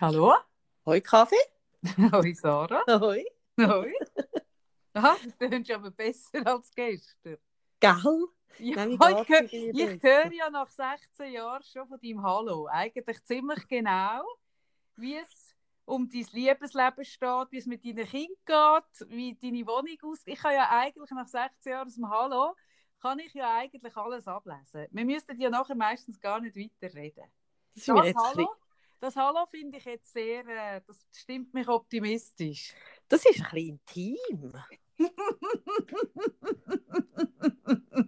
Hallo? Hoi Kaffee. Hoi Sarah. Hoi. Hoi. Aha, das klingt aber besser als gestern. Gell? Ja, Nein, ich, hör- ich höre ja nach 16 Jahren schon von deinem Hallo. Eigentlich ziemlich genau, wie es um dein Liebesleben steht, wie es mit deinen Kindern geht, wie deine Wohnung aussieht. Ich kann ja eigentlich nach 16 Jahren aus dem Hallo, kann ich ja eigentlich alles ablesen. Wir müssten ja nachher meistens gar nicht weiterreden. Das Das jetzt ein Hallo, das Hallo finde ich jetzt sehr, äh, das stimmt mich optimistisch. das ist ein bisschen intim.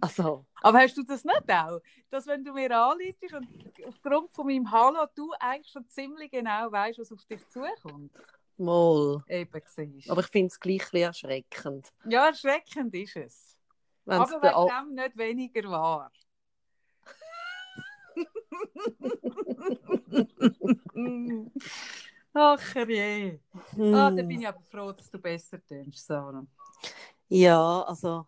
Also, Aber hast du das nicht auch? Dass wenn du mir anleitest und aufgrund von meinem Hallo du eigentlich schon ziemlich genau weißt, was auf dich zukommt. mal. Eben siehst. Aber ich finde es gleich ein erschreckend. ja, erschreckend ist es. Wenn's Aber wegen dem nicht weniger wahr. Ach je. Ah, da bin Hm. ich aber froh, dass du besser tönst, Sarah. Ja, also,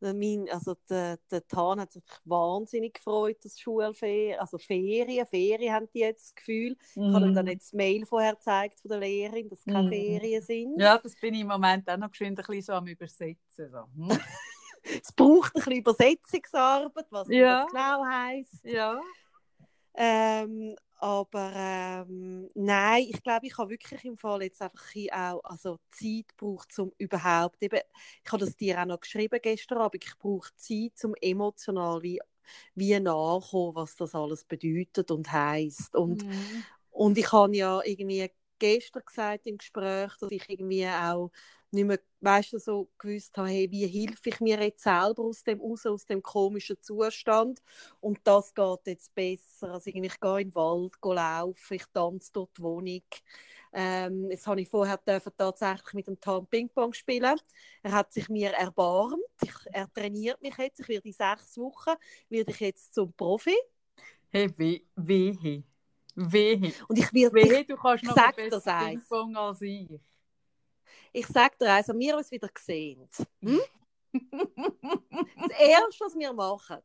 der mein, also der, der Tan hat sich wahnsinnig gefreut, dass Schulferien, also Ferien, Ferien haben die jetzt das Gefühl. Ich habe ihm dann jetzt das Mail vorher gezeigt von der Lehrerin, dass es keine Mm. Ferien sind. Ja, das bin ich im Moment auch noch geschwind ein bisschen so am Übersetzen. So. Hm? Es braucht ein bisschen Übersetzungsarbeit, was Ja. das genau heisst. Ja. Ähm, aber ähm, nein, ich glaube, ich habe wirklich im Fall jetzt einfach ein auch also Zeit gebraucht, um überhaupt eben, ich habe das dir auch noch geschrieben gestern Abend, ich brauche Zeit, um emotional wie, wie nachkommen, was das alles bedeutet und heisst. Und, Mhm. und ich habe ja irgendwie gestern gesagt im Gespräch, dass ich irgendwie auch nicht mehr, weißt du, so gewusst habe, hey, wie helfe ich mir jetzt selber aus dem raus, aus dem komischen Zustand. Und das geht jetzt besser. Also irgendwie, ich gehe in den Wald gehe laufen, ich tanze dort die Wohnung. Ähm, jetzt habe ich vorher dürfen tatsächlich mit dem Tan Ping-Pong spielen. Er hat sich mir erbarmt. Ich, er trainiert mich jetzt. Ich werde in sechs Wochen werde ich jetzt zum Profi. Hey, weh, wehe. Wehe. Und ich werde Wehe, du kannst noch besser. Ping-Pong als ich. Ich sage dir eins, wenn wir uns wieder sehen. Hm? Das Erste, was wir machen,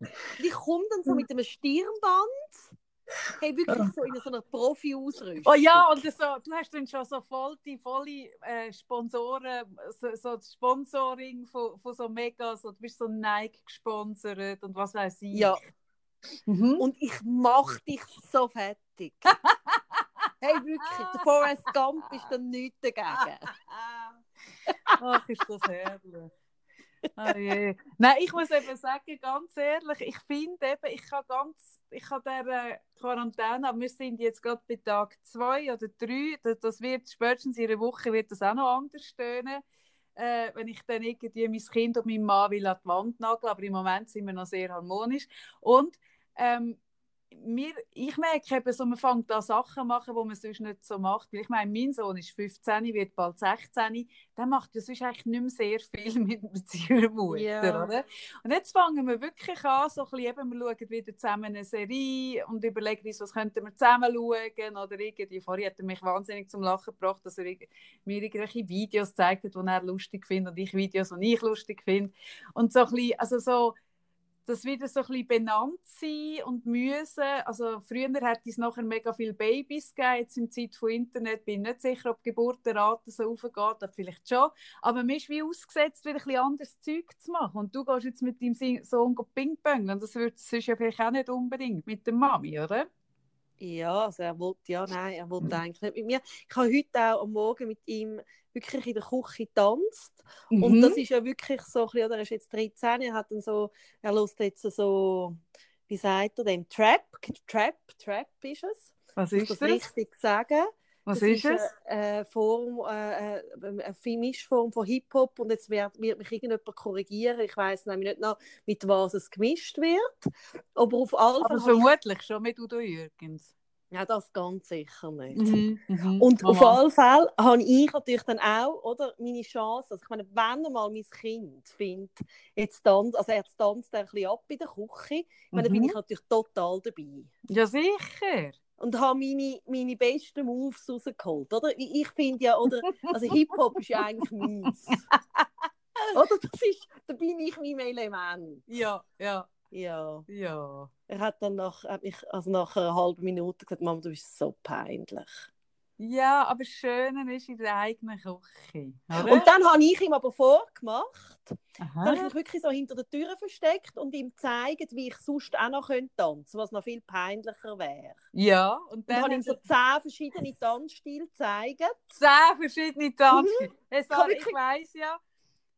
und ich komme dann so mit einem Stirnband, hey, wirklich so in so einer Profi-Ausrüstung. Oh ja, und so, du hast dann schon so voll die volle äh, Sponsoren, so, so das Sponsoring von, von so mega, so, du bist so Nike gesponsert und was weiß ich. Ja, Mhm. und ich mache dich so fertig. hey, wirklich, der Forrest Gump ist dann nichts dagegen. Ach, ist das herrlich. Ah, je. Nein, ich muss eben sagen, ganz ehrlich, ich finde eben, ich kann ganz, ich habe der Quarantäne, aber wir sind jetzt gerade bei Tag zwei oder drei, das, das wird spätestens in einer Woche wird das auch noch anders stöhnen, äh, wenn ich dann irgendwie mein Kind und meinen Mann will an die Wand nageln, aber im Moment sind wir noch sehr harmonisch und ähm, mir, ich merke eben so, man fängt an Sachen machen, die man sonst nicht so macht. Weil ich meine, mein Sohn ist 15, wird bald 16, der macht ja sonst eigentlich nicht mehr sehr viel mit, mit seiner Mutter, Ja. oder? Und jetzt fangen wir wirklich an, so ein bisschen, eben, wir schauen wieder zusammen eine Serie und überlegen uns, was könnten wir zusammen schauen oder irgendwie, vorher hat er mich wahnsinnig zum Lachen gebracht, dass er mir irgendwelche Videos zeigt, die er lustig findet und ich Videos, die ich lustig finde. Und so ein bisschen, also so, das wieder so ein bisschen benannt sein und müssen. Also früher hat es nachher mega viele Babys gegeben, jetzt in Zeit von Internet bin ich nicht sicher, ob die Geburtenrate so hochgeht, vielleicht schon. Aber man ist wie ausgesetzt, wieder ein bisschen anderes Zeug zu machen. Und du gehst jetzt mit deinem Sohn Ping-Pong und das wird sonst ja vielleicht auch nicht unbedingt mit der Mami, oder? Ja, also er wollte, ja, nein, er wollte eigentlich nicht mit mir. Ich habe heute auch am Morgen mit ihm wirklich in der Küche getanzt. Und Mhm. das ist ja wirklich so, ein bisschen, oder, er ist jetzt 13, er hat dann so, er lässt jetzt so, wie sagt er dem, Trap, Trap, Trap ist es. Was ist das das? richtig sagen? Was das ist es? Eine, Form, äh, äh, eine Mischform von Hip-Hop und jetzt wird, wird mich irgendjemand korrigieren. Ich weiß nämlich nicht noch, mit was es gemischt wird. Aber auf alle Aber Fälle habe ich- vermutlich schon mit Udo Jürgens. Ja, das ganz sicher nicht. Mhm. Mhm. Und auf Mama. alle Fälle habe ich natürlich dann auch oder, meine Chance. Also ich meine, wenn mal mein Kind findet, jetzt tanzt, also er tanzt ein bisschen ab in der Küche, ich meine, dann bin Mhm. ich natürlich total dabei. Ja, sicher. Und habe meine, meine besten Moves rausgeholt. Oder? Ich, finde ja, oder, also Hip-Hop ist ja eigentlich meins. oder? Das ist, da bin ich meinem Element. Ja, ja. Ja. Ja. Er hat dann nach, hat mich, also nach einer halben Minute gesagt, Mama, du bist so peinlich. Ja, aber das Schöne ist in der eigenen Küche. Oder? Und dann habe ich ihm aber vorgemacht, dann habe ich Aha. mich wirklich so hinter der Tür versteckt und ihm gezeigt, wie ich sonst auch noch könnte tanzen was noch viel peinlicher wäre. Ja, und Und dann habe ihm so zehn verschiedene Tanzstile gezeigt. zehn verschiedene Tanzstile. Sarah, wirklich- ich weiss ja,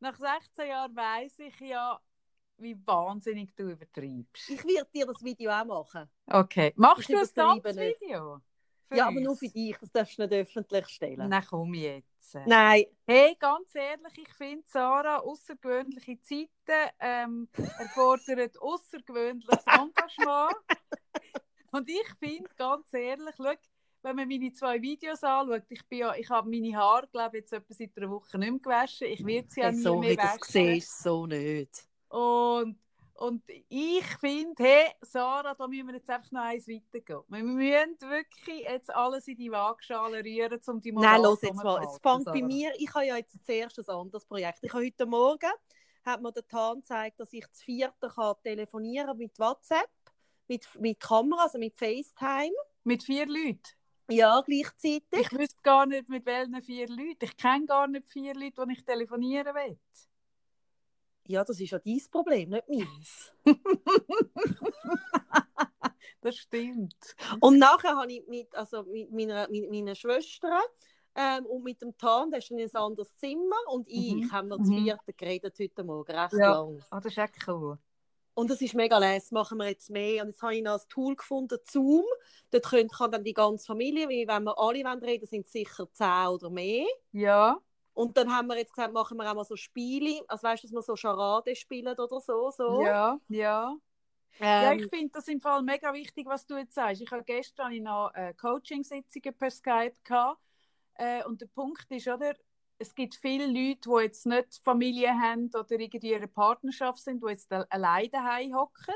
nach 16 Jahren weiss ich ja, wie wahnsinnig du übertreibst. Ich werde dir das Video auch machen. Okay. Machst Ich du ein nicht. Tanzvideo? Ja, aber uns? nur für dich, das darfst du nicht öffentlich stellen. Na komm jetzt. Nein, Hey, ganz ehrlich, ich finde, Sarah, außergewöhnliche Zeiten ähm, erfordern außergewöhnliches Engagement. Und ich finde, ganz ehrlich, schau, wenn man meine zwei Videos anschaut, ich, bin ja, ich habe meine Haare, glaube ich, jetzt etwa seit einer Woche nicht mehr gewaschen. Ich werde sie ja hey, nie sorry, mehr das waschen. siehst du so nicht. Und, und ich finde, hey, Sarah, da müssen wir jetzt einfach noch eins weitergehen. Wir müssen wirklich jetzt alles in die Waagschale rühren, um die Nein, Moral los jetzt mal. Es fängt bei mir, ich habe ja jetzt zuerst ein anderes Projekt. Ich habe heute Morgen, hat mir der Tan gezeigt, dass ich zu vierten kann telefonieren mit WhatsApp, mit, mit Kamera, also mit FaceTime. Mit vier Leuten. Ja, gleichzeitig. Ich wüsste gar nicht, mit welchen vier Leuten. Ich kenne gar nicht vier Leute, die ich telefonieren will. Ja, das ist ja dein Problem, nicht meins. Das stimmt. Und nachher habe ich mit, also mit meiner, mit meiner Schwester ähm, und mit dem Tan, der ist in ein anderes Zimmer, und ich Mhm, haben wir mhm. zu vierten geredet heute Morgen, recht Ja. lang. Ah, das ist echt cool. Und das ist mega les, machen wir jetzt mehr. Und jetzt habe ich noch ein Tool gefunden, Zoom. Dort könnt, kann dann die ganze Familie, weil wenn wir alle wollen reden sind es sicher zehn oder mehr. Ja, Und dann haben wir jetzt gesagt, machen wir auch mal so Spiele, also weißt du, dass wir so Charade spielen oder so. so. ja, ja. Ja, Ähm, ich finde das im Fall mega wichtig, was du jetzt sagst. Ich habe gestern noch äh, Coaching-Sitzungen per Skype gehabt. Äh, und der Punkt ist, oder, es gibt viele Leute, die jetzt nicht Familie haben oder irgendwie in einer Partnerschaft sind, die jetzt al- alleine hocken.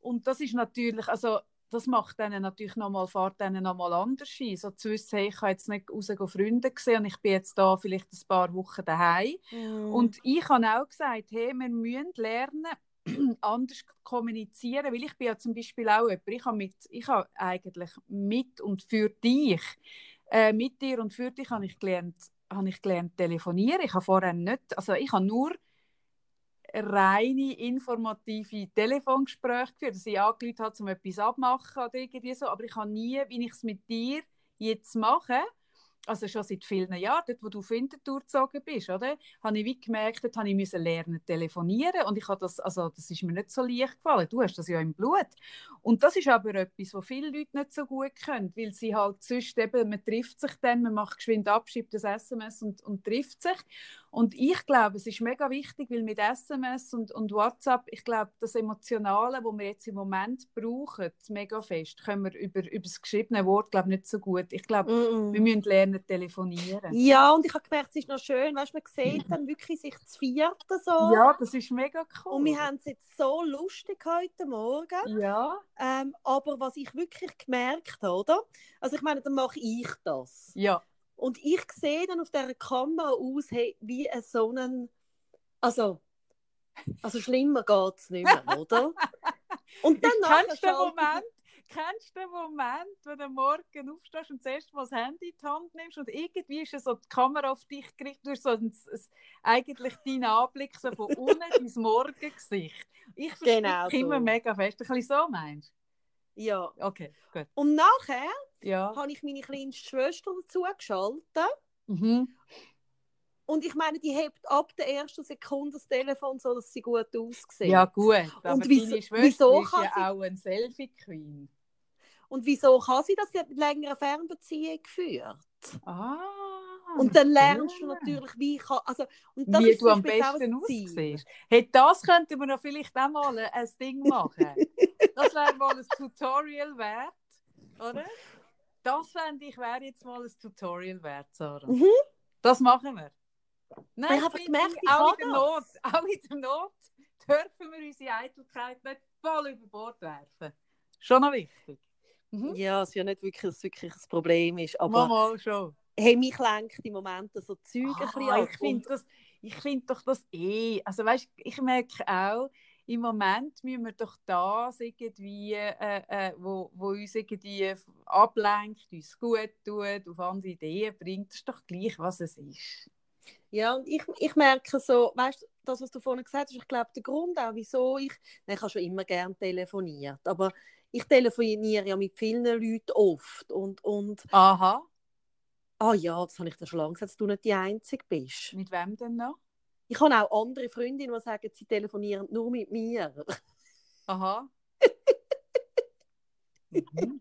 Und das ist natürlich, also das macht denen natürlich nochmal, fährt denen nochmal anders ein. So zu wissen, hey, ich kann jetzt nicht raus Freunde sehen und ich bin jetzt da vielleicht ein paar Wochen daheim. mm, Und ich habe auch gesagt, hey, wir müssen lernen, anders kommunizieren, weil ich bin ja zum Beispiel auch jemand, ich habe, mit, ich habe eigentlich mit und für dich, äh, mit dir und für dich habe ich gelernt, habe ich gelernt telefonieren. Ich habe vorher nicht, also ich habe nur reine informative Telefongespräche geführt, dass ich angerufen habe, um etwas abmachen oder irgendwie so, aber ich habe nie, wie ich es mit dir jetzt mache, also schon seit vielen Jahren, dort wo du auf Winterthur gezogen bist, oder? Habe ich wie gemerkt, dort habe ich müssen lernen telefonieren und ich habe das, also das ist mir nicht so leicht gefallen. Du hast das ja im Blut. Und das ist aber etwas, was viele Leute nicht so gut können, weil sie halt sonst eben, man trifft sich dann, man macht geschwind ab, schreibt das SMS und, und trifft sich. Und ich glaube, es ist mega wichtig, weil mit SMS und, und WhatsApp, ich glaube, das Emotionale, was wir jetzt im Moment brauchen, mega fest, können wir über, über das geschriebene Wort, glaube ich, nicht so gut. Ich glaube, mm, mm. wir müssen lernen telefonieren. Ja, und ich habe gemerkt, es ist noch schön, weißt man sieht dann wirklich sich zu vierten so. Ja, das ist mega cool. Und wir haben es jetzt so lustig heute Morgen. ja, Ähm, aber was ich wirklich gemerkt habe, oder? Also ich meine, dann mache ich das. ja, Und ich sehe dann auf dieser Kamera aus, hey, wie ein so einen, also, also schlimmer geht es nicht mehr, oder? Und dann kennst du den Moment, kennst du den Moment, wenn du morgen aufstehst und zuerst mal das Handy in die Hand nimmst und irgendwie ist so die Kamera auf dich gerichtet, du hast so ein, ein, eigentlich deinen Anblick so von unten dein Morgengesicht. Ich verstehe Genau dich immer so. mega fest. Ein bisschen so meinst Ja. du? Okay, gut. Und nachher Ja. habe ich meine kleinste Schwester dazu geschaltet. Mhm. Und ich meine, die hebt ab der ersten Sekunde das Telefon so, dass sie gut aussieht. Ja, gut. Aber Und wieso- deine Schwester wieso ist ja sie- auch ein Selfie-Queen. Und wieso kann sie das? Sie hat mit längerer Fernbeziehung geführt. Ah. Und dann lernst du ja. natürlich, wie kann, also, und das wie ist du am besten aussiehst. Hey, das könnten wir noch vielleicht auch mal ein Ding machen. Das wäre mal ein Tutorial wert, oder? Das fände ich, wäre jetzt mal ein Tutorial wert, Sarah. Mhm. Das machen wir. Nein, Ich habe finde gemerkt, ich auch in der Not, auch in der Not dürfen wir unsere Eitelkeit nicht voll über Bord werfen. Schon noch wichtig. Mhm. Ja, es ist ja nicht wirklich, dass es wirklich ein Problem ist, aber Mal, schon. hey, mich lenkt im Moment so Zeug ein bisschen Ah, ab. ich finde das, ich finde doch das eh. Also weißt, ich merke auch, im Moment müssen wir doch das irgendwie, äh, äh, wo, wo uns irgendwie ablenkt, uns gut tut, auf andere Ideen bringt, das ist doch gleich, was es ist. Ja, und ich, ich merke so, weißt du, das, was du vorhin gesagt hast, ich glaube, der Grund auch, wieso ich, ich habe schon immer gerne telefoniert, aber ich telefoniere ja mit vielen Leuten oft und, und Aha. Ah ja, das habe ich dir schon lange gesagt, dass du nicht die Einzige bist. Mit wem denn noch? Ich habe auch andere Freundinnen, die sagen, sie telefonieren nur mit mir. Aha. mhm.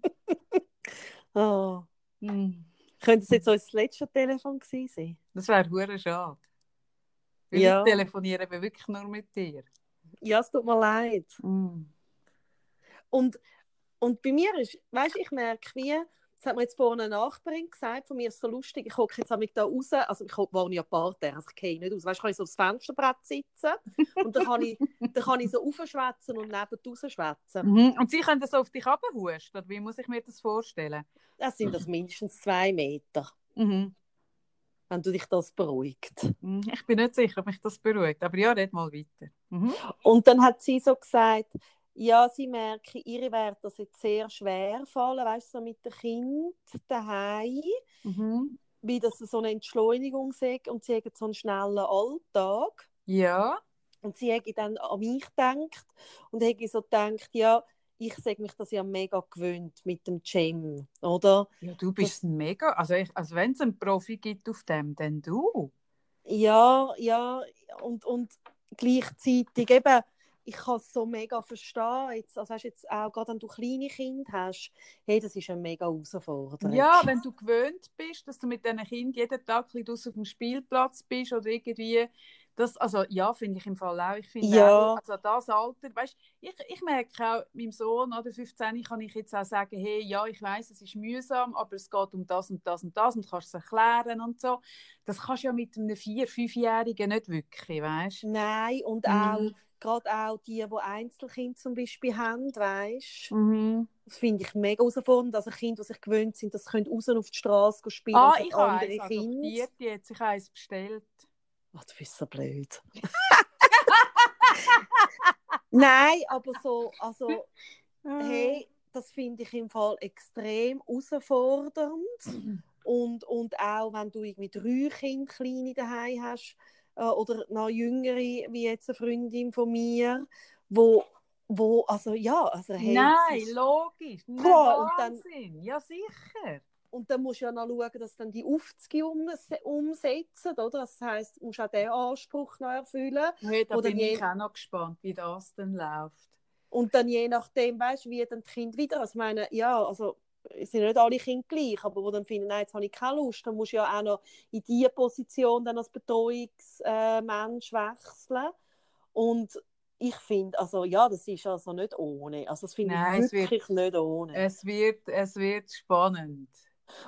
oh. Hm. Könnte es jetzt unser letztes Telefon gewesen sein? Das wäre hure schade. Weil Ja. ich telefoniere eben wirklich nur mit dir. Ja, es tut mir leid. Mm. Und, und bei mir ist, weißt du, ich merke, wie, das hat mir jetzt vorhin eine Nachbarin gesagt, von mir ist so lustig, ich gucke jetzt einmal da raus, also ich wohne ja Parterre, also ich gehe nicht aus, weißt du, kann ich so aufs Fensterbrett sitzen und dann kann ich, dann kann ich so aufschwätzen und neben rausschwätzen. Mhm. Und sie können das so auf dich runterhusten, wie muss ich mir das vorstellen? Das sind das mindestens zwei Meter, Mhm. wenn du dich das beruhigt. Mhm. Ich bin nicht sicher, ob mich das beruhigt, aber ja, red mal weiter. Mhm. Und dann hat sie so gesagt, ja, sie merke, ihre wird das jetzt sehr schwer fallen, weißt du, so mit dem Kind daheim, Mhm. wie das so eine Entschleunigung ist und sie hat so einen schnellen Alltag. Ja. Und sie hätte dann an mich gedacht und hätte so gedacht, ja, ich sage mich das ja mega gewöhnt mit dem Gym, oder? ja, du bist ein mega, also, ich, also wenn es einen Profi gibt auf dem, dann du. Ja, ja, und, und gleichzeitig eben, ich kann es so mega verstehen, jetzt, also hast jetzt auch gerade wenn du kleine Kinder hast, hey, das ist eine mega Herausforderung. Ja, wenn du gewöhnt bist, dass du mit diesen Kindern jeden Tag ein bisschen auf dem Spielplatz bist oder irgendwie, das, also ja, finde ich im Fall auch. Ich finde Ja. auch, also das Alter, weißt, ich, ich merke auch, meinem Sohn, oder 15, kann ich jetzt auch sagen, hey, ja, ich weiß, es ist mühsam, aber es geht um das und das und das und kannst es erklären und so. Das kannst du ja mit einem 4-, 5-Jährigen nicht wirklich, weißt? Nein, und Mhm. Gerade auch die, die Einzelkinder zum Beispiel haben, weißt Mhm. das finde ich mega herausfordernd. Also Kinder, die sich gewöhnt sind, dass sie können raus auf die Straße spielen Ah, und ich habe andere eins Kinder. adoptiert jetzt, ich habe eins bestellt. Ach, du bist so blöd. Nein, aber so, also, hey, das finde ich im Fall extrem herausfordernd. Und, und auch wenn du irgendwie drei Kinder kleine daheim hast äh, oder noch jüngere, wie jetzt eine Freundin von mir, wo, wo also ja, also hey, das Nein, ist- logisch. Nein, Boah, und dann-. Ja, sicher. Und dann musst du ja noch schauen, dass dann die Aufzüge umse- umsetzen, oder? Das heisst, du musst auch diesen Anspruch noch erfüllen. Hey, da Oder bin je- ich auch noch gespannt, wie das dann läuft. Und dann je nachdem, weißt du, wie dann die Kinder wieder, also meine, ja, also sind nicht alle Kinder gleich, aber wo dann finden, nein, jetzt habe ich keine Lust, dann musst du ja auch noch in diese Position dann als Betreuungsmensch wechseln. Und ich finde, also ja, das ist also nicht ohne. Also das finde ich es wird- wirklich nicht ohne. Es wird, es wird spannend.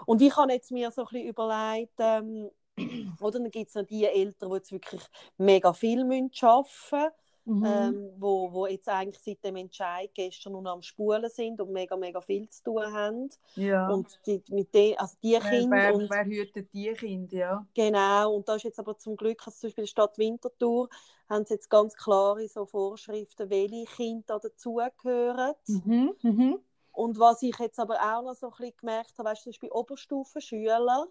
Und ich habe jetzt mir so ein bisschen überlegt, ähm, oder dann gibt es noch die Eltern, die jetzt wirklich mega viel müssen arbeiten Mhm. ähm, wo, wo jetzt eigentlich seit dem Entscheid gestern nur noch am Spulen sind und mega, mega viel zu tun haben. ja. Und die, mit den, also die Kinder wer, und wer hütet die Kinder, ja? genau, und da ist jetzt aber zum Glück, also zum Beispiel in der Stadt Winterthur, haben sie jetzt ganz klare so Vorschriften, welche Kinder da dazugehören. Mhm. Mhm. Und was ich jetzt aber auch noch so ein bisschen gemerkt habe, weißt du, zum Beispiel Oberstufenschüler,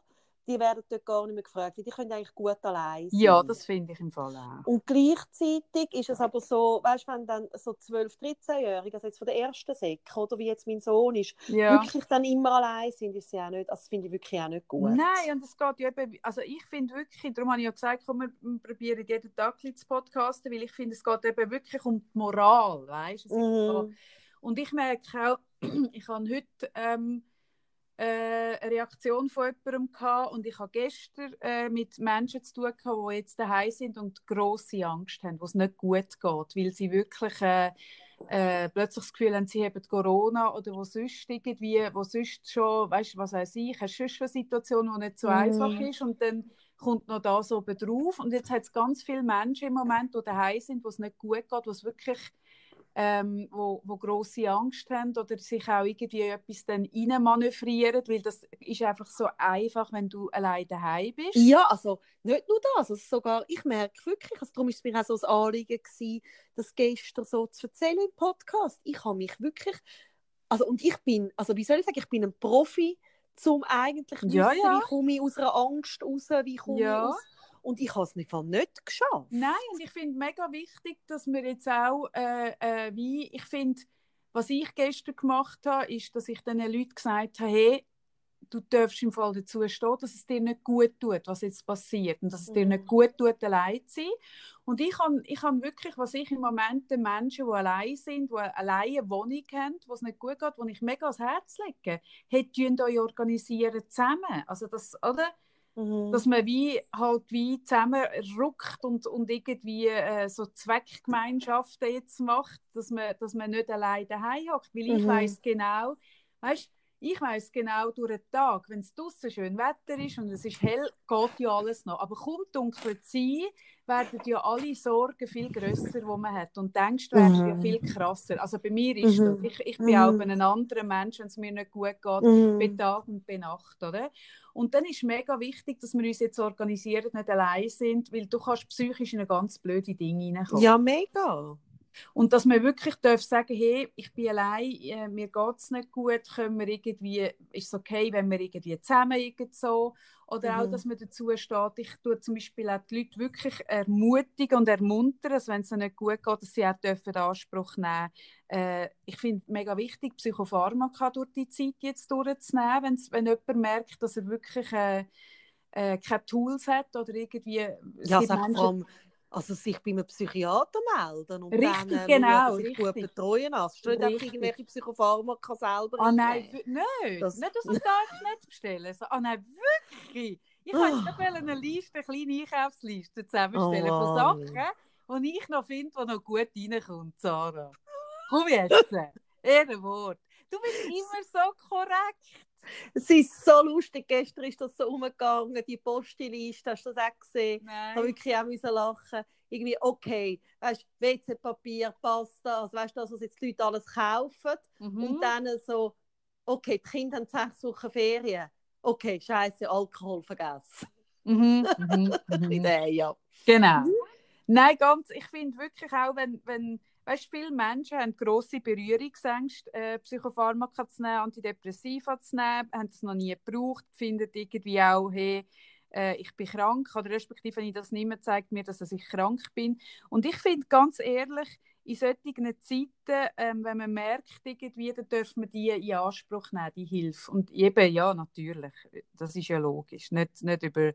die werden dort gar nicht mehr gefragt, weil die können eigentlich gut allein sein. Ja, das finde ich im Fall auch. Und gleichzeitig ist es aber so, weißt du, wenn dann so 12-, 13-Jährige, also jetzt von der ersten Säcke, oder wie jetzt mein Sohn ist, Ja. wirklich dann immer allein sind, ist sie auch nicht, also das finde ich wirklich auch nicht gut. Nein, und es geht ja eben, also ich finde wirklich, darum habe ich ja gesagt, komm, wir probieren jeden Tag ein zu podcasten, weil ich finde, es geht eben wirklich um die Moral, weißt du? Mhm. Und ich merke auch, ich habe heute ähm, äh, eine Reaktion von jemandem gehabt. Und ich habe gestern äh, mit Menschen zu tun gehabt, die jetzt daheim sind und große Angst haben, wo es nicht gut geht, weil sie wirklich äh, äh, plötzlich das Gefühl haben, sie haben Corona oder wo sonst irgendwie, wo sonst schon, weißt du, was weiß ich, hast du sonst eine Situation, die nicht so Mhm. einfach ist. Und dann kommt noch das oben drauf. Und jetzt hat es ganz viele Menschen im Moment, die daheim sind, wo es nicht gut geht, wo es wirklich ähm, wo, wo grosse Angst haben oder sich auch irgendwie etwas dann manövrieren, weil das ist einfach so einfach, wenn du allein daheim bist. Ja, also nicht nur das, also sogar, ich merke wirklich, also darum ist es mir auch so ein Anliegen gewesen, das gestern so zu erzählen im Podcast. Ich habe mich wirklich, also und ich bin, also wie soll ich sagen, ich bin ein Profi, zum eigentlich ja, wissen, ja. wie komme ich aus einer Angst raus, wie komme Ja. ich aus und ich habe es nicht, nicht geschafft. Nein, und ich finde mega wichtig, dass wir jetzt auch, äh, äh, wie, ich finde, was ich gestern gemacht habe, ist, dass ich den Leuten gesagt habe, hey, du darfst im Fall dazu stehen, dass es dir nicht gut tut, was jetzt passiert und dass es dir Mhm. nicht gut tut, allein zu sein. Und ich habe ich han wirklich, was ich im Moment den Menschen, die allein sind, die alleine eine Wohnung haben, wo es nicht gut geht, wo ich mega ans Herz lege, hey, tun euch organisieren zusammen. Also das, oder? Mhm. dass man wie halt wie zusammen ruckt und, und irgendwie äh, so Zweckgemeinschaften jetzt macht, dass man, dass man nicht allein daheim hockt, weil ich Mhm. weiß genau, weißt, ich weiß genau durch den Tag, wenn es draußen schön Wetter ist und es ist hell, geht ja alles noch. Aber kommt dunkle Zeit, werden ja alle Sorgen viel grösser, die man hat. Und die Ängste werden ja Mhm. viel krasser. Also bei mir ist Mhm. das. Ich, ich bin Mhm. auch ein anderer Mensch, wenn es mir nicht gut geht, bei Mhm. Tag und bei Nacht, oder? Und dann ist mega wichtig, dass wir uns jetzt organisieren, nicht allein sind, weil du kannst psychisch in eine ganz blöde Dinge hineinkommen. Ja, mega. Und dass man wirklich darf sagen, hey, ich bin allein, äh, mir geht es nicht gut, können wir irgendwie, ist es okay, wenn wir irgendwie zusammen irgend so, oder auch, Mhm. dass man dazu steht, ich tue zum Beispiel auch die Leute wirklich ermutigen und ermuntern, dass wenn es ihnen nicht gut geht, dass sie auch dürfen den Anspruch nehmen äh, Ich finde es mega wichtig, Psychopharmaka durch die Zeit jetzt durchzunehmen, wenn's, wenn jemand merkt, dass er wirklich äh, äh, keine Tools hat oder irgendwie... es Ja, gibt Menschen- allem, also sich bei einem Psychiater melden und Richtig, dann äh, genau, schauen, sich gut richtig. betreuen lassen. Statt einfach Richtig. irgendwelche Psychopharmaka selber Ah nein, nicht. Das- Nicht aus dem Darknet bestellen. So, ah nein, wirklich. Ich Ah. wollte gerade eine Liste, eine kleine Einkaufsliste zusammenstellen Oh von. Sachen, die ich noch finde, die noch gut reinkommt, Sarah. Komm jetzt. Ehrenwort. Du bist immer so korrekt. Es ist so lustig, gestern ist das so umgegangen, die Postiliste, hast du das auch gesehen? Nein. wirklich auch müssen lachen. Irgendwie, okay, weißt du, WC-Papier, Pasta, also weißt du, das, was jetzt die Leute alles kaufen. Mhm. Und dann so, okay, die Kinder haben sechs Wochen Ferien. Okay, scheiße, Alkohol vergessen. Mhm. Mhm. Mhm. Ja. Genau. Nein, ganz, ich finde wirklich auch, wenn, wenn weißt, viele Menschen haben grosse Berührungsängste, äh, Psychopharmaka zu nehmen, Antidepressiva zu nehmen, haben es noch nie gebraucht, finden irgendwie auch, hey, äh, ich bin krank, oder respektive, wenn ich das nicht mehr, zeigt mir, dass ich krank bin. Und ich finde, ganz ehrlich, in solchen Zeiten, ähm, wenn man merkt, irgendwie, dann dürfen wir die in Anspruch nehmen, die Hilfe. Und eben, ja, natürlich, das ist ja logisch. Nicht, nicht, über,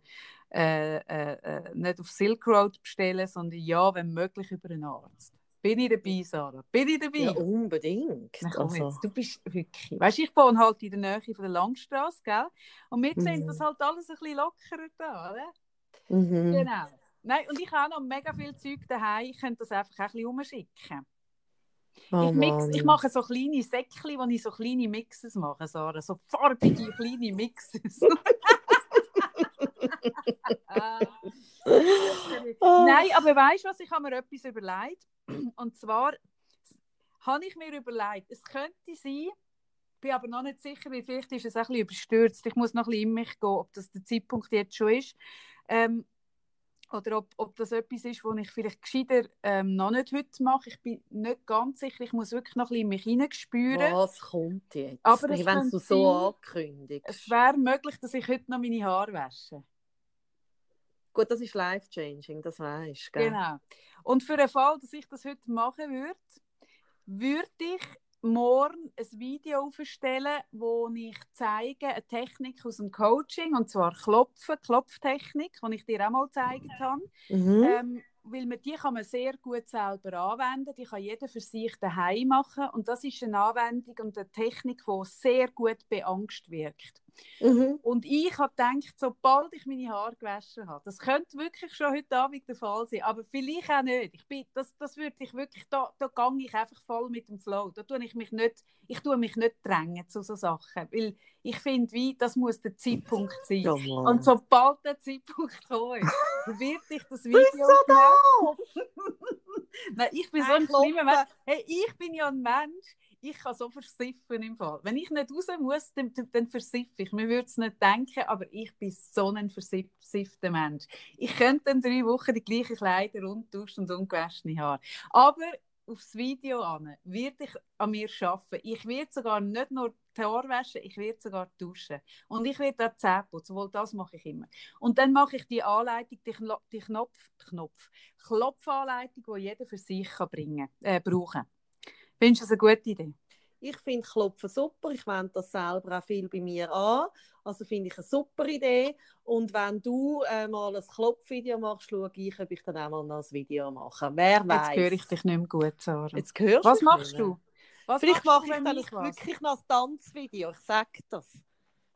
äh, äh, äh, nicht auf Silk Road bestellen, sondern ja, wenn möglich, über einen Arzt. Bin ich dabei, Sarah? Bin ich dabei? Ja, unbedingt. Komm Also, jetzt, du bist wirklich. Weißt du, ich wohne halt in der Nähe von der Langstrasse, gell? Und wir sehen Mhm. das halt alles ein bisschen lockerer da, oder? mhm. Genau. Nein, und ich habe noch mega viel Zeug daheim. Ich könnte das einfach ein bisschen umschicken. Oh, ich, mix, ich mache so kleine Säckchen, wo ich so kleine Mixes mache, Sarah. So farbige kleine Mixes. Ah. Nein, aber weißt du was? Ich habe mir etwas überlegt. Und zwar habe ich mir überlegt, es könnte sein, bin aber noch nicht sicher, weil vielleicht ist es ein bisschen überstürzt. Ich muss noch ein bisschen in mich gehen, ob das der Zeitpunkt jetzt schon ist. Ähm, oder ob, ob das etwas ist, was ich vielleicht gescheiter ähm, noch nicht heute mache. Ich bin nicht ganz sicher. Ich muss wirklich noch ein bisschen mich hineinspüren. Was kommt jetzt? Aber es wenn du so ankündigst. Es wäre möglich, dass ich heute noch meine Haare wasche. Gut, das ist life-changing, das weißt du. Genau. Und für den Fall, dass ich das heute machen würde, würde ich morgen ein Video aufstellen, wo ich zeige eine Technik aus dem Coaching, und zwar Klopfen, Klopftechnik, die ich dir auch mal gezeigt habe. Mhm. Ähm, weil man, die kann man sehr gut selber anwenden, die kann jeder für sich daheim machen und das ist eine Anwendung und eine Technik, die sehr gut bei Angst wirkt. Mhm. Und ich habe gedacht, sobald ich meine Haare gewaschen habe, das könnte wirklich schon heute Abend der Fall sein, aber vielleicht auch nicht. Ich bin, das, das würde ich wirklich, da, da gehe ich einfach voll mit dem Flow. Da tue ich mich nicht, ich tue mich nicht drängen zu so Sachen, weil ich finde, wie, das muss der Zeitpunkt sein. Ja. Und sobald der Zeitpunkt gekommen ist, wird ich das Video Bist machen. Nein, ich bin so ein schlimmer Mensch. Hey, ich bin ja ein Mensch, ich kann so versiffen im Fall. Wenn ich nicht raus muss, dann, dann versiffe ich. Man würde es nicht denken, aber ich bin so ein versiffter Mensch. Ich könnte in drei Wochen die gleichen Kleider und duschen und ungewaschene Haare. Aber aufs Video an, werde ich an mir arbeiten. Ich werde sogar nicht nur die Haare waschen, ich werde sogar duschen. Und ich werde auch Zähne putzen, wohl das mache ich immer. Und dann mache ich die Anleitung, die, Kno die Knopf, Knopf, Klopfanleitung, die jeder für sich kann bringen, äh, brauchen Findest du das eine gute Idee? Ich finde Klopfen super. Ich wende das selber auch viel bei mir an. Also finde ich eine super Idee. Und wenn du äh, mal ein Klopfvideo machst, schaue ich, ob ich dann auch mal ein Video mache. Wer weiß. Jetzt höre ich dich nicht mehr gut, Sarah. Jetzt hörst Was machst du? Was Vielleicht mache ich dann ich wirklich noch ein Tanzvideo. Ich sage das.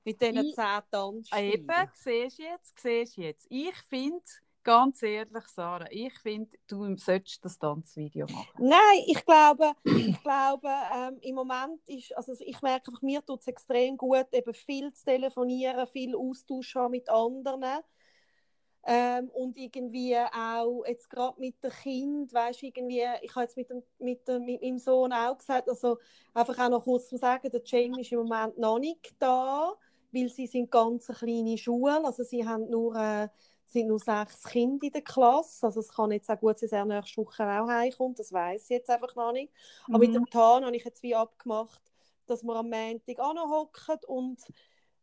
Mit diesen zehn Tanzstilen. Eben, siehst du jetzt, siehst jetzt. Ich finde, ganz ehrlich, Sarah, ich finde, du solltest das Tanzvideo machen. Nein, ich glaube, ich glaube ähm, im Moment ist, also ich merke einfach, mir tut es extrem gut, eben viel zu telefonieren, viel Austausch haben mit anderen. Ähm, und irgendwie auch jetzt gerade mit dem Kind, weißt irgendwie, ich habe jetzt mit, dem, mit, dem, mit meinem Sohn auch gesagt, also einfach auch noch kurz zu sagen, der Jamie ist im Moment noch nicht da, weil sie sind ganz eine kleine Schule, also sie haben nur äh, sind nur sechs Kinder in der Klasse. Also es kann jetzt auch gut sein, dass er nächste Woche auch heimkommt. Das weiß ich jetzt einfach noch nicht. Mhm. Aber mit mhm. dem Tan habe ich jetzt wie abgemacht, dass wir am Montag hocken und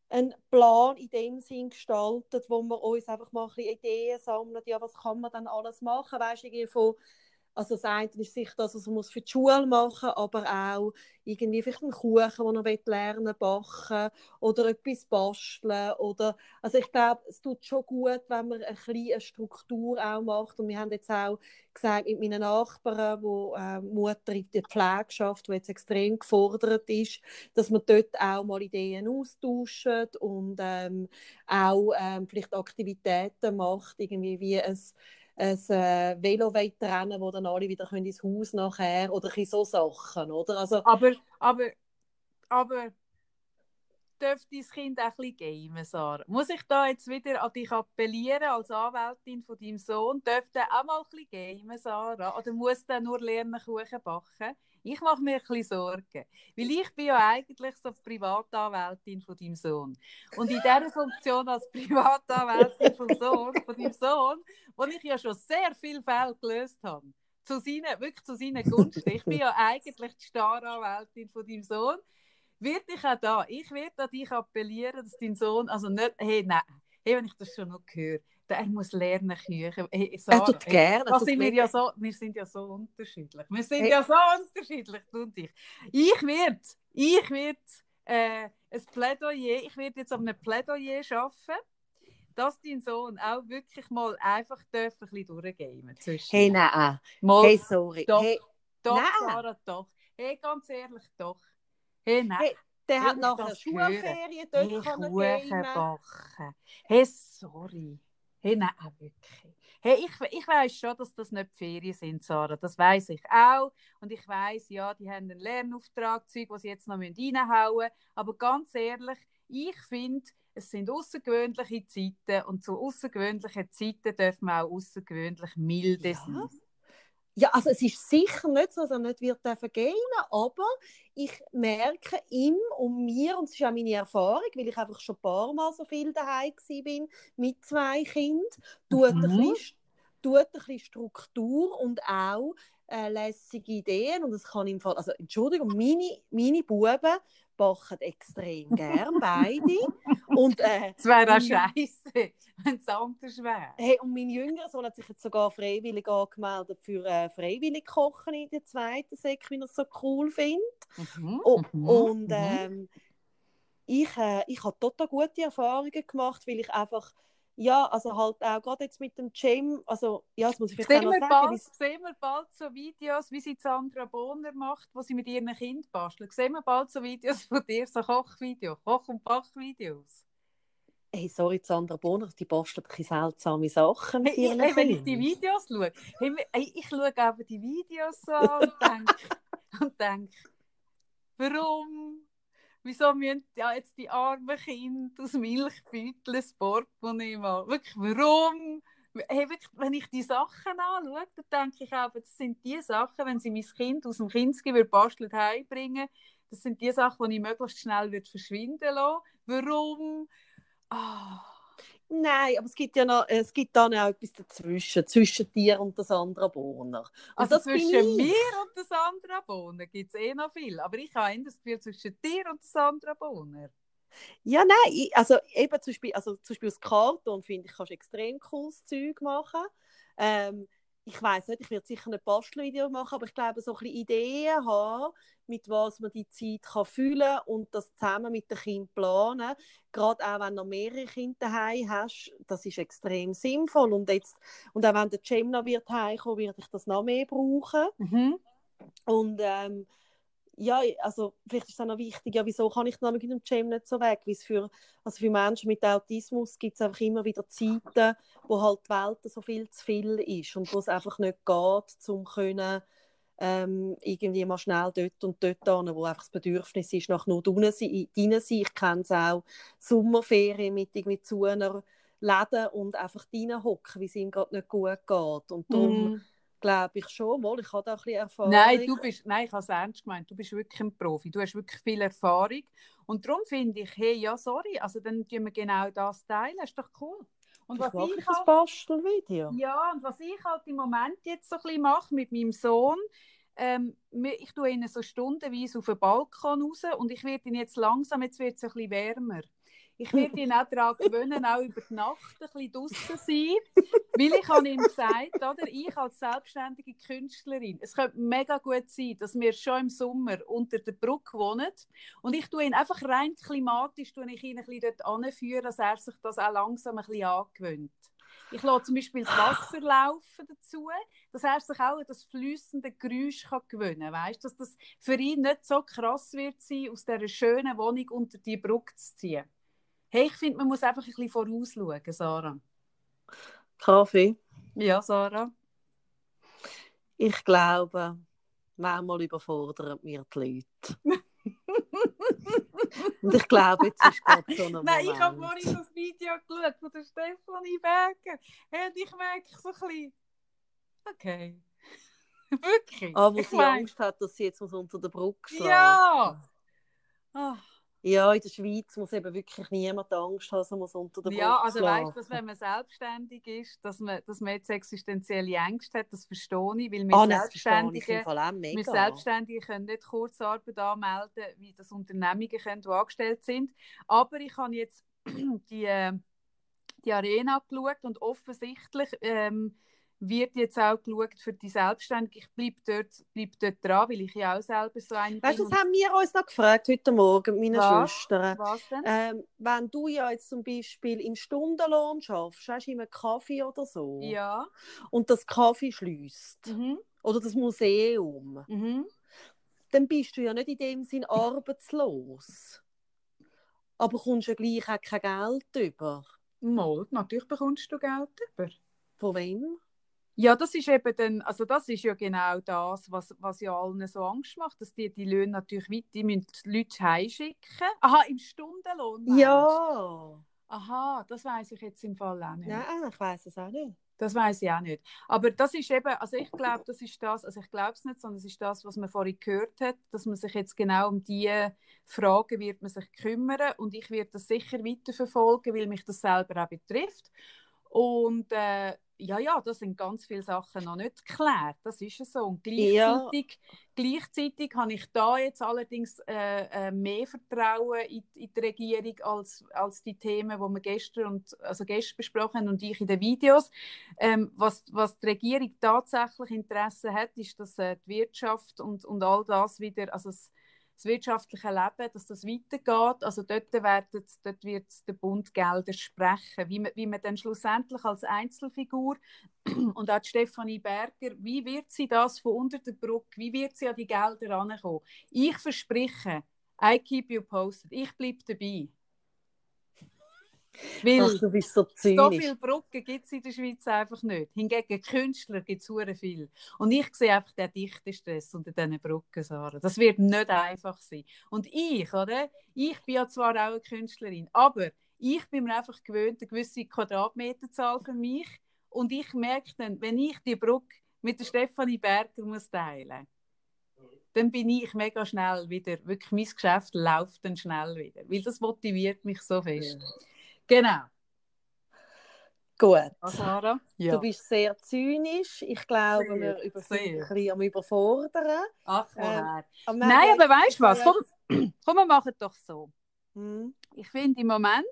einen Plan in dem Sinn gestaltet, wo wir uns einfach mal ein bisschen Ideen sammeln, ja, was kann man dann alles machen, weißt du, von also das eine ist sicher das, was man für die Schule machen muss, aber auch irgendwie vielleicht einen Kuchen, den er lernen backen oder etwas basteln. Oder, also ich glaube, es tut schon gut, wenn man ein eine Struktur auch macht. Und wir haben jetzt auch gesagt, mit meinen Nachbarn, wo äh, Mutter in der Pflege schafft, die jetzt extrem gefordert ist, dass man dort auch mal Ideen austauscht und ähm, auch ähm, vielleicht Aktivitäten macht, irgendwie wie es ein äh, Velo rennen wo dann alle wieder ins Haus nachher oder so Sachen, oder? Also, aber, aber, aber dürfte dein Kind auch ein bisschen gamen, Sarah? Muss ich da jetzt wieder an dich appellieren als Anwältin von deinem Sohn? Dürfte auch mal ein bisschen gamen, Sarah? Oder muss er nur lernen, Kuchen backen? Ich mache mir ein bisschen Sorgen, weil ich bin ja eigentlich so die Privatanwältin von deinem Sohn. Und in dieser Funktion als Privatanwältin vom Sohn, von deinem Sohn, wo ich ja schon sehr viele Fälle gelöst habe, zu seinen, wirklich zu seinen Gunsten. Ich bin ja eigentlich die Staranwältin von deinem Sohn. Wird ich auch da, ich werde an dich appellieren, dass dein Sohn, also nicht, hey, nein, hey, wenn ich das schon noch höre, er muss lernen küchen. Hey, Sarah, er tut gerne. Hey, sind wir, ja so, wir sind ja so unterschiedlich. Wir sind hey. ja so unterschiedlich, du und ich. Ich werde, ich werde äh, ein Plädoyer, ich werde jetzt auf einem Plädoyer arbeiten, dass dein Sohn auch wirklich mal einfach darf, ein bisschen durchgehen Hey, nein. Mal, hey, sorry. Doch, hey, doch nein. Sarah, doch. Hey, ganz ehrlich, doch. Hey, nein. Hey, der hat nachher Schulferien, dort kann er gehen. Hey, sorry. Hey, nein, auch wirklich. Hey, ich, ich weiß schon, dass das nicht Ferien sind, Sarah. Das weiß ich auch. Und ich weiß, ja, die haben einen Lernauftrag, Zeug, was sie jetzt noch reinhauen müssen. Aber ganz ehrlich, ich finde, es sind außergewöhnliche Zeiten und zu außergewöhnlichen Zeiten dürfen wir auch außergewöhnlich milde ja. sein. Ja, also es ist sicher nicht so, dass er nicht wird gehen aber ich merke ihm und mir, und es ist auch meine Erfahrung, weil ich einfach schon ein paar Mal so viel daheim bin mit zwei Kindern, tut, mhm. ein bisschen, tut ein bisschen Struktur und auch äh, lässige Ideen und es kann im Fall, also Entschuldigung, meine, meine Buben backen extrem gern, beide. Und, äh, das wäre auch scheiße, wenn es anders wäre. Hey, und mein jüngerer Sohn hat sich jetzt sogar freiwillig angemeldet für äh, freiwillig Kochen in der zweiten Sek, wie er es so cool findet. Mhm, und, mhm, und mhm. ähm, ich, äh, ich habe total gute Erfahrungen gemacht, weil ich einfach ja, also halt auch gerade jetzt mit dem Gym, also ja, das muss ich vielleicht sehen noch sagen. Bald, sehen wir bald so Videos, wie sie Sandra Bohner macht, wo sie mit ihren Kind bastelt. Sehen wir bald so Videos von dir, so Kochvideos, Koch- und Bachvideos. Hey, sorry, Sandra Bohner, die bastelt ein seltsame Sachen mit ihren hey, Wenn ich die Videos schaue, hey, ich schaue aber die Videos so und denke, und denke, warum wieso müssen ja jetzt die armen Kinder aus Milchbeuteln Portemonnaie machen? Wirklich, warum hey, wirklich, wenn ich die Sachen anschaue, dann denke ich auch, das sind die Sachen, wenn sie mein Kind aus dem Kinski basteln heimbringen, das sind die Sachen, die ich möglichst schnell verschwinden lassen. Warum? Oh. Nein, aber es gibt ja noch, es gibt dann auch etwas dazwischen, zwischen dir und das andere Bohner. Also zwischen mir und das andere Bohner gibt es eh noch viel. Aber ich habe das Gefühl zwischen dir und das andere Bohner. Ja, nein, also eben zum Beispiel, also zum Beispiel aus Karton finde ich, kannst extrem cooles Zeug machen. Ähm, ich weiß nicht, ich werde sicher ein Bastelvideo machen, aber ich glaube, so ein bisschen Ideen haben, mit was man die Zeit kann füllen kann und das zusammen mit dem Kind planen. Gerade auch, wenn du noch mehrere Kinder daheim hast, das ist extrem sinnvoll. Und, jetzt, und auch wenn der Cem noch wird heimkommen, werde ich das noch mehr brauchen. Mhm. Und ähm, ja, also vielleicht ist es auch noch wichtig, ja, wieso kann ich dann mit dem Jam nicht so weg? Weil für, also für Menschen mit Autismus gibt es einfach immer wieder Zeiten, wo halt die Welt so viel zu viel ist und wo es einfach nicht geht, um können, ähm, irgendwie mal schnell dort und dort hin, wo einfach das Bedürfnis ist, nach nur drinnen sein. Ich kenne es auch, Sommerferien mit irgendwie zu einer Läden und einfach hocken, wie es ihm gerade nicht gut geht. Und darum mm glaube ich schon mal. Ich habe da ein bisschen Erfahrung. Nein, du bist, nein, ich habe es ernst gemeint. Du bist wirklich ein Profi. Du hast wirklich viel Erfahrung. Und darum finde ich, hey, ja, sorry, also dann tun wir genau das teilen. Das ist doch cool. Und was ich, ich halt, Bastelvideo. Ja, und was ich halt im Moment jetzt so ein bisschen mache mit meinem Sohn, ähm, ich tue ihn so stundenweise auf den Balkon raus und ich werde ihn jetzt langsam, jetzt wird es ein bisschen wärmer ich werde ihn auch daran gewöhnen, auch über die Nacht ein bisschen draußen sein. Weil ich habe ihm gesagt, oder, ich als selbstständige Künstlerin, es könnte mega gut sein, dass wir schon im Sommer unter der Brücke wohnen. Und ich tue ihn einfach rein klimatisch tue ich ihn ein bisschen dort anführen, dass er sich das auch langsam ein bisschen angewöhnt. Ich lasse zum Beispiel das Wasser laufen dazu, dass er sich auch an das fließende Geräusch kann gewöhnen kann. Dass das für ihn nicht so krass wird sein, aus dieser schönen Wohnung unter die Brücke zu ziehen. Hey, ich finde, man muss einfach ein bisschen vorausschauen, Sarah. Kaffee? Ja, Sarah. Ich glaube, manchmal überfordern mir die Leute. Und ich glaube, jetzt ist gerade so ein Moment. Nein, ich habe vorhin das Video geschaut von der Stefanie Berger. Hey, und ich merke so ein bisschen, okay. Wirklich. Aber ah, sie mein... Angst hat, dass sie jetzt unter der Brücke schlafen. Ja! Oh. Ja, in der Schweiz muss eben wirklich niemand Angst haben, dass man unter der Ja, also weißt du, wenn man selbstständig ist, dass man, dass man jetzt existenzielle Ängste hat, das verstehe ich, weil wir oh, Selbstständige, wir Selbstständige können nicht Kurzarbeit anmelden, wie das Unternehmungen können, die angestellt sind. Aber ich habe jetzt die, äh, die Arena geschaut und offensichtlich ähm, wird jetzt auch geschaut für die Selbstständigen. Ich bleibe dort, bleib dort dran, weil ich ja auch selber so eine weißt, bin. Das haben wir uns noch gefragt heute Morgen, meine Was? Schwestern. Was denn? Ähm, wenn du ja jetzt zum Beispiel im Stundenlohn schaffst, hast du immer Kaffee oder so. Ja. Und das Kaffee schließt. Mhm. Oder das Museum. Mhm. Dann bist du ja nicht in dem Sinn arbeitslos. Aber kommst ja gleich auch kein Geld über. Mal, natürlich bekommst du Geld über. Von wem? Ja, das ist eben dann, also das ist ja genau das, was, was ja allen so Angst macht, dass die die Löhne natürlich weit, die müssen die Leute heimschicken. Aha, im Stundenlohn? Ja. Aha, das weiß ich jetzt im Fall auch nicht. Nein, ich weiß es auch nicht. Das weiß ich auch nicht. Aber das ist eben, also ich glaube, das ist das, also ich glaube es nicht, sondern es ist das, was man vorhin gehört hat, dass man sich jetzt genau um diese Fragen wird man sich kümmern und ich werde das sicher weiterverfolgen, weil mich das selber auch betrifft. Und äh, ja, ja, da sind ganz viele Sachen noch nicht geklärt. Das ist so. Und gleichzeitig, ja. gleichzeitig habe ich da jetzt allerdings äh, äh, mehr Vertrauen in, in, die Regierung als, als die Themen, die wir gestern, und, also gestern besprochen haben und ich in den Videos. Ähm, was, was die Regierung tatsächlich Interesse hat, ist, dass äh, die Wirtschaft und, und all das wieder, also das, das wirtschaftliche Leben, dass das weitergeht. Also dort, werden, dort wird der Bund Gelder sprechen. Wie man, wie man dann schlussendlich als Einzelfigur und auch Stefanie Berger, wie wird sie das von unter der Brücke, wie wird sie an die Gelder herankommen? Ich verspreche, I keep you posted, ich bleibe dabei. Weil Ach, du bist so zynisch. So viele Brücken gibt es in der Schweiz einfach nicht. Hingegen Künstler gibt es viel. Und ich sehe einfach den dichten Stress unter diesen Brücken, Sarah. Das wird nicht einfach sein. Und ich, oder? Ich bin ja zwar auch eine Künstlerin, aber ich bin mir einfach gewöhnt, eine gewisse Quadratmeterzahl für mich und ich merke dann, wenn ich die Brücke mit der Stefanie Berger muss teilen dann bin ich mega schnell wieder, wirklich mein Geschäft läuft dann schnell wieder, weil das motiviert mich so fest. Ja. Genau. Gut. Ah, Sarah? Ja. Du bist sehr zynisch. Ich glaube, sehr, wir über ein bisschen am überfordern. Ach? Ähm, Nein, aber weißt du was? Komm, komm, wir machen doch so. Hm. Ich finde im Moment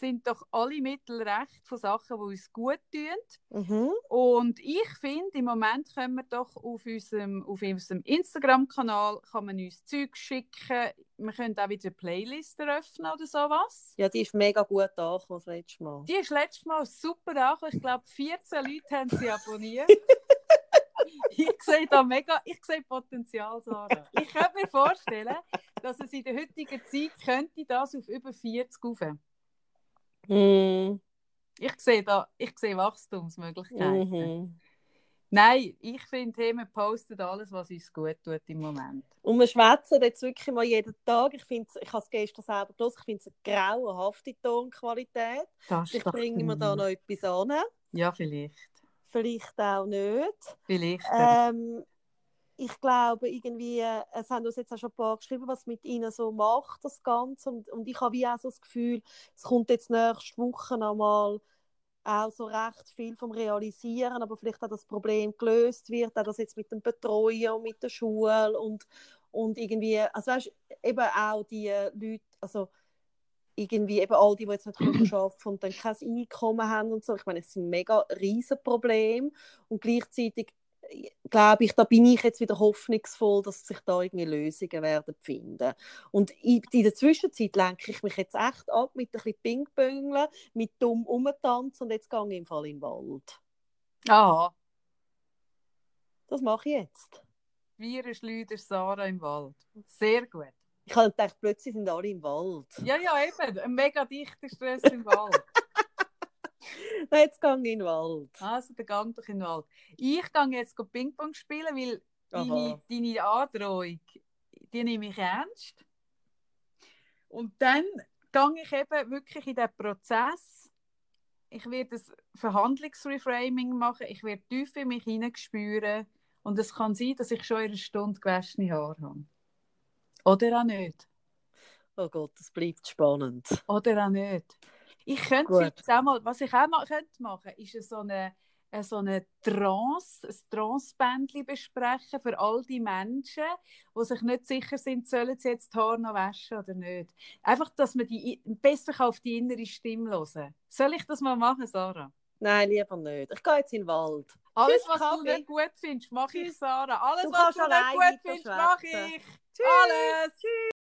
sind doch alle Mittel recht von Sachen, die uns gut tun. Mhm. Und ich finde, im Moment können wir doch auf unserem, auf unserem Instagram-Kanal kann man uns Zeug schicken. Wir können auch wieder eine Playlist eröffnen oder sowas. Ja, die ist mega gut angekommen das letzte Mal. Die ist letztes Mal super angekommen. Ich glaube, 14 Leute haben sie abonniert. ich sehe da mega, ich sehe Potenzial, Sarah. Ich könnte mir vorstellen, dass es in der heutigen Zeit könnte das auf über 40 aufhören. Mm. Ich sehe da, ich sehe Wachstumsmöglichkeiten. Mhm. Nein, ich finde, hey, wir posten alles, was uns gut tut im Moment. Und wir schwätzen jetzt wirklich mal jeden Tag. Ich, finde, ich habe es gestern selber gelesen, ich finde es eine grauenhafte Tonqualität. Das ich bringe mir da noch etwas an. Ja, vielleicht. Vielleicht auch nicht. Vielleicht. Ähm, ich glaube, irgendwie, es haben uns jetzt auch schon ein paar geschrieben, was mit ihnen so macht, das Ganze. Und, und ich habe wie auch so das Gefühl, es kommt jetzt nächste Woche nochmal auch so recht viel vom Realisieren, aber vielleicht auch das Problem gelöst wird, auch das jetzt mit dem Betreuen und mit der Schule und, und irgendwie, also weißt, eben auch die Leute, also irgendwie eben all die, die jetzt nicht arbeiten und dann kein Einkommen haben und so. Ich meine, es ist ein mega riesen Problem und gleichzeitig glaube ich, da bin ich jetzt wieder hoffnungsvoll, dass sich da irgendwie Lösungen werden finden. Und in, der Zwischenzeit lenke ich mich jetzt echt ab mit ein bisschen Ping-Pöngeln, mit dumm umtanzen und jetzt gehe ich im Fall in den Wald. Ah. Das mache ich jetzt. Wir Schleuder Sarah im Wald. Sehr gut. Ich habe gedacht, plötzlich sind alle im Wald. Ja, ja, eben. Ein mega dichter Stress im Wald. Nein, jetzt gehe ich in den Wald. Also, dann gang doch in den Wald. Ich gehe jetzt Ping-Pong spielen, weil deine, deine Androhung, die nehme ich ernst. Und dann gehe ich eben wirklich in den Prozess. Ich werde ein Verhandlungsreframing machen. Ich werde tief in mich hineinspüren. Und es kann sein, dass ich schon eine Stunde gewaschene Haare habe. Oder auch nicht. Oh Gott, das bleibt spannend. Oder auch nicht. Ich könnte jetzt auch mal, was ich auch mal könnte machen, ist so eine, so eine Trance, ein Trance-Bändchen besprechen für all die Menschen, die sich nicht sicher sind, sollen sie jetzt die Haare noch waschen oder nicht. Einfach, dass man die besser auf die innere Stimme hören Soll ich das mal machen, Sarah? Nein, lieber nicht. Ich gehe jetzt in den Wald. Alles, was Kaffee. du nicht gut findest, mache ich, Sarah. Alles, du was du nicht gut findest, mache ich. Tschüss. Alles. Tschüss.